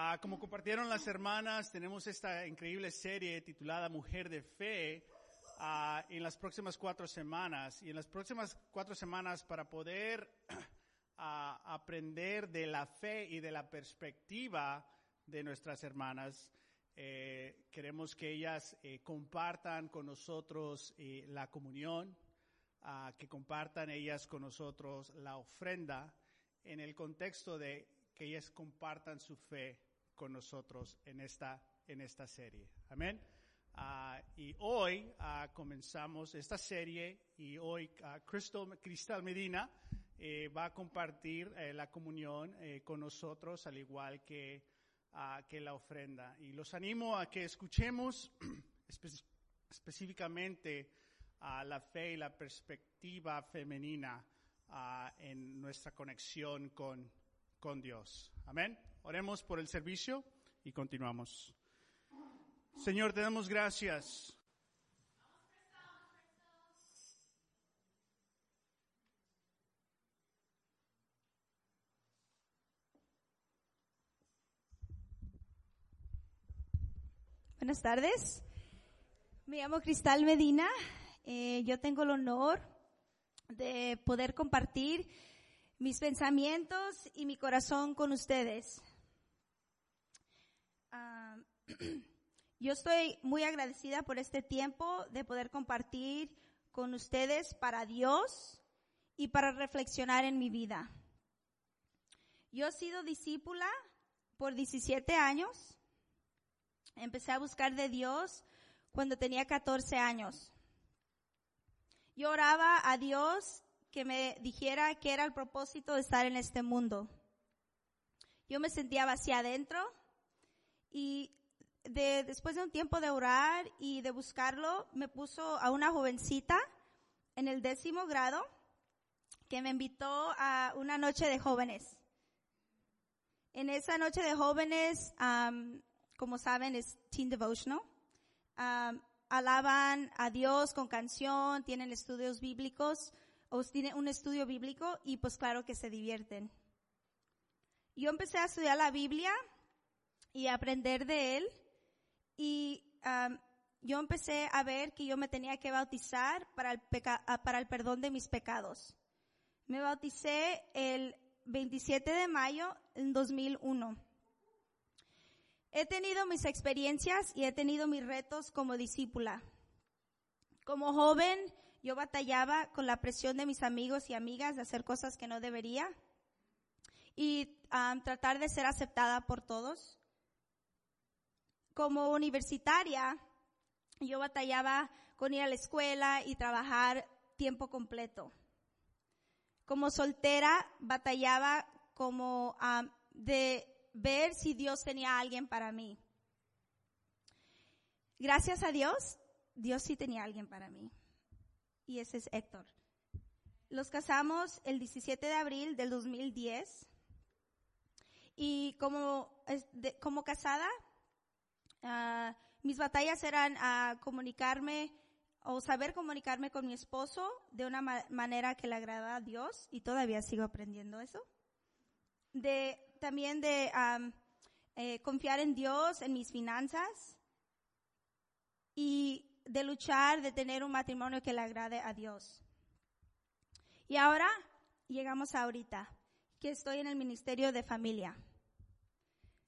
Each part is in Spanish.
Ah, como compartieron las hermanas, tenemos esta increíble serie titulada Mujer de Fe ah, en las próximas cuatro semanas. Y en las próximas cuatro semanas, para poder ah, aprender de la fe y de la perspectiva de nuestras hermanas, eh, queremos que ellas eh, compartan con nosotros eh, la comunión, que compartan ellas con nosotros la ofrenda en el contexto de que ellas compartan su fe con nosotros en esta, en esta serie. Amén. Ah, y hoy ah, comenzamos esta serie y hoy uh, Cristal Medina eh, va a compartir eh, la comunión eh, con nosotros al igual que, la ofrenda. Y los animo a que escuchemos específicamente a la fe y la perspectiva femenina en nuestra conexión con, con Dios. Amén. Oremos por el servicio y continuamos. Señor, te damos gracias. Buenas tardes. Me llamo Cristal Medina. Eh, yo tengo el honor de poder compartir mis pensamientos y mi corazón con ustedes. Yo estoy muy agradecida por este tiempo de poder compartir con ustedes para Dios y para reflexionar en mi vida. Yo he sido discípula por 17 años. Empecé a buscar de Dios cuando tenía 14 años. Yo oraba a Dios que me dijera qué era el propósito de estar en este mundo. Yo me sentía vacía adentro y de, después de un tiempo de orar y de buscarlo, me puso a una jovencita en el décimo grado que me invitó a una noche de jóvenes. En esa noche de jóvenes, como saben, es Teen Devotional. alaban a Dios con canción, tienen estudios bíblicos o tiene un estudio bíblico y pues claro que se divierten. Yo empecé a estudiar la Biblia y a aprender de él y yo empecé a ver que yo me tenía que bautizar para el, ah, para el perdón de mis pecados. Me bauticé el 27 de mayo en 2001. He tenido mis experiencias y he tenido mis retos como discípula. Como joven, yo batallaba con la presión de mis amigos y amigas de hacer cosas que no debería y tratar de ser aceptada por todos. Como universitaria, yo batallaba con ir a la escuela y trabajar tiempo completo. Como soltera, batallaba como de ver si Dios tenía a alguien para mí. Gracias a Dios, Dios sí tenía a alguien para mí y ese es Héctor. Los casamos el 17 de abril del 2010 y como, como casada, uh, mis batallas eran a comunicarme o saber comunicarme con mi esposo de una manera que le agrada a Dios y todavía sigo aprendiendo eso. De, también de eh, confiar en Dios, en mis finanzas y de luchar, de tener un matrimonio que le agrade a Dios. Y ahora llegamos a ahorita, que estoy en el Ministerio de Familia.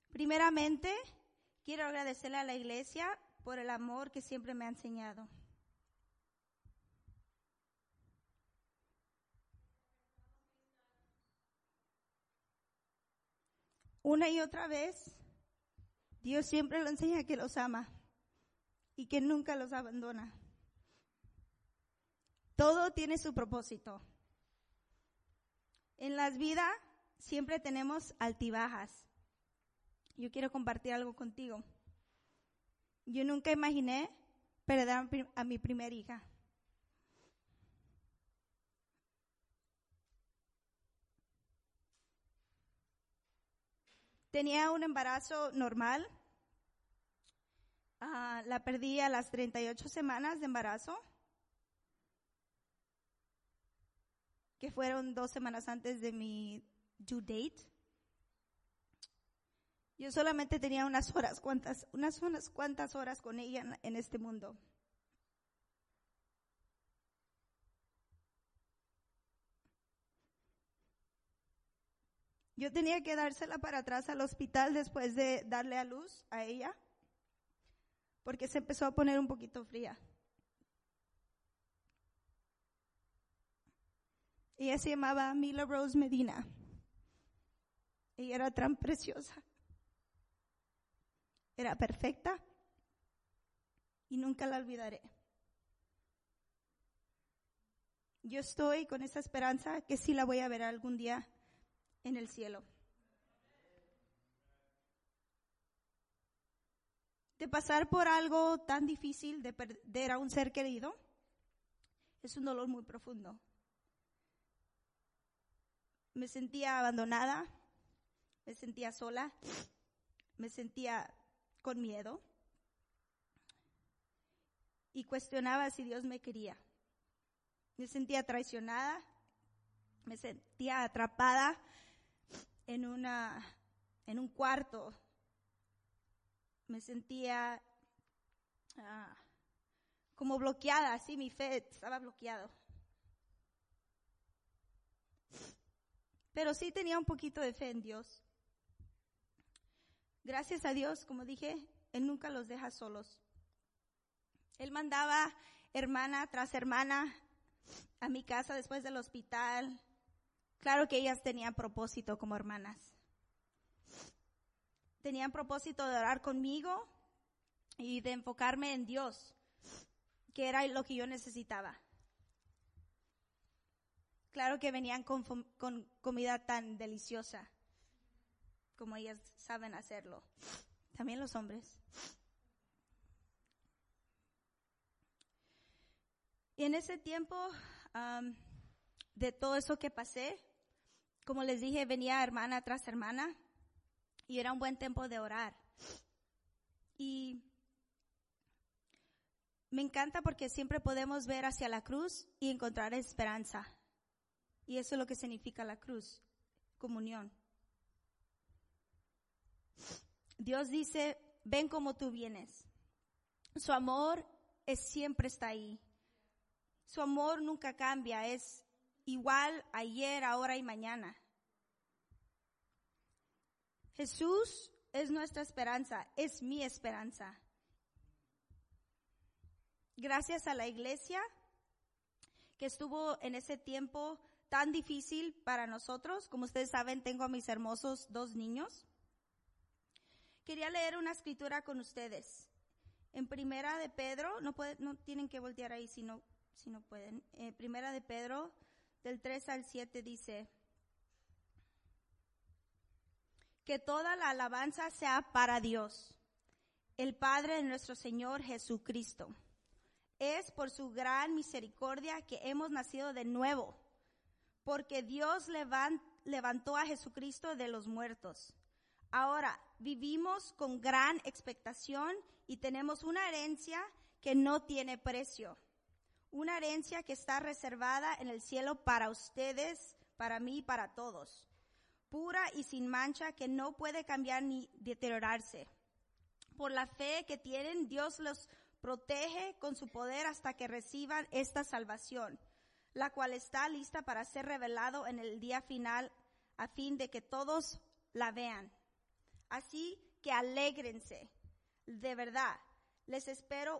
Primeramente, quiero agradecerle a la iglesia por el amor que siempre me ha enseñado. Una y otra vez, Dios siempre lo enseña que los ama y que nunca los abandona. Todo tiene su propósito. En las vidas siempre tenemos altibajas. Yo quiero compartir algo contigo. Yo nunca imaginé perder a mi primera hija. Tenía un embarazo normal, Ah, la perdí a las 38 semanas de embarazo, que fueron dos semanas antes de mi due date. Yo solamente tenía unas horas, cuantas, unas, unas cuantas horas con ella en, en este mundo. Yo tenía que dársela para atrás al hospital después de darle a luz a ella, porque se empezó a poner un poquito fría. Ella se llamaba Mila Rose Medina. Ella era tan preciosa. Era perfecta y nunca la olvidaré. Yo estoy con esa esperanza que sí la voy a ver algún día en el cielo. De pasar por algo tan difícil, de perder a un ser querido, es un dolor muy profundo. Me sentía abandonada, me sentía sola, me sentía con miedo y cuestionaba si Dios me quería. Me sentía traicionada, me sentía atrapada en una, en un cuarto. Me sentía ah, como bloqueada, así mi fe estaba bloqueado. Pero sí tenía un poquito de fe en Dios. Gracias a Dios, como dije, Él nunca los deja solos. Él mandaba hermana tras hermana a mi casa después del hospital, Claro que ellas tenían propósito como hermanas. Tenían propósito de orar conmigo y de enfocarme en Dios, que era lo que yo necesitaba. Claro que venían con, comida tan deliciosa como ellas saben hacerlo. También los hombres. Y en ese tiempo de todo eso que pasé, como les dije, venía hermana tras hermana y era un buen tiempo de orar. Y me encanta porque siempre podemos ver hacia la cruz y encontrar esperanza. Y eso es lo que significa la cruz, comunión. Dios dice, ven como tú vienes. Su amor es, siempre está ahí. Su amor nunca cambia, es igual ayer, ahora y mañana. Jesús es nuestra esperanza, es mi esperanza. Gracias a la iglesia que estuvo en ese tiempo tan difícil para nosotros. Como ustedes saben, tengo a mis hermosos dos niños. Quería leer una escritura con ustedes. En Primera de Pedro, no, no tienen que voltear ahí si no, si no pueden. Eh, primera de Pedro del 3 al 7 dice, que toda la alabanza sea para Dios, el Padre de nuestro Señor Jesucristo. Es por su gran misericordia que hemos nacido de nuevo, porque Dios levantó a Jesucristo de los muertos. Ahora vivimos con gran expectación y tenemos una herencia que no tiene precio una herencia que está reservada en el cielo para ustedes, para mí para todos, pura y sin mancha que no puede cambiar ni deteriorarse. Por la fe que tienen, Dios los protege con su poder hasta que reciban esta salvación, la cual está lista para ser revelado en el día final a fin de que todos la vean. Así que alégrense, de verdad. Les espera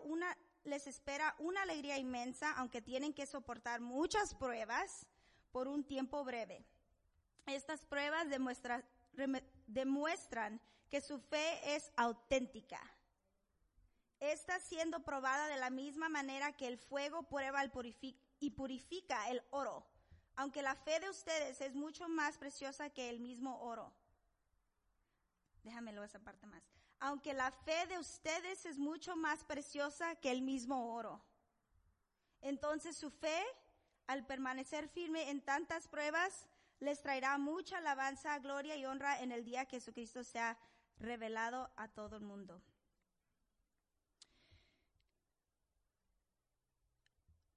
una alegría inmensa, aunque tienen que soportar muchas pruebas por un tiempo breve. Estas pruebas demuestran que su fe es auténtica. Está siendo probada de la misma manera que el fuego prueba y purifica el oro, aunque la fe de ustedes es mucho más preciosa que el mismo oro. Déjamelo esa parte más aunque la fe de ustedes es mucho más preciosa que el mismo oro. Entonces su fe, al permanecer firme en tantas pruebas, les traerá mucha alabanza, gloria y honra en el día que Jesucristo sea revelado a todo el mundo.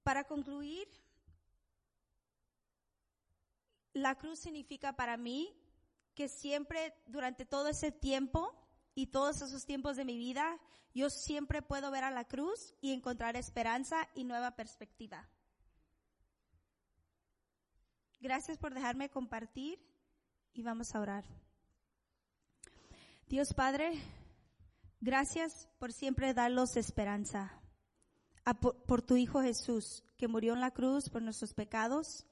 Para concluir, la cruz significa para mí que siempre durante todo ese tiempo y todos esos tiempos de mi vida, yo siempre puedo ver a la cruz y encontrar esperanza y nueva perspectiva. Gracias por dejarme compartir y vamos a orar. Dios Padre, gracias por siempre darnos esperanza. por, por tu Hijo Jesús, que murió en la cruz por nuestros pecados,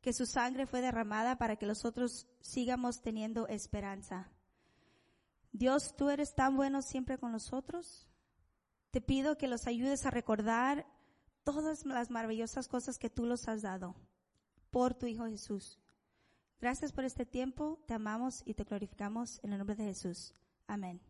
que su sangre fue derramada para que nosotros sigamos teniendo esperanza. Dios, tú eres tan bueno siempre con nosotros. Te pido que los ayudes a recordar todas las maravillosas cosas que tú los has dado por tu Hijo Jesús. Gracias por este tiempo, te amamos y te glorificamos en el nombre de Jesús. Amén.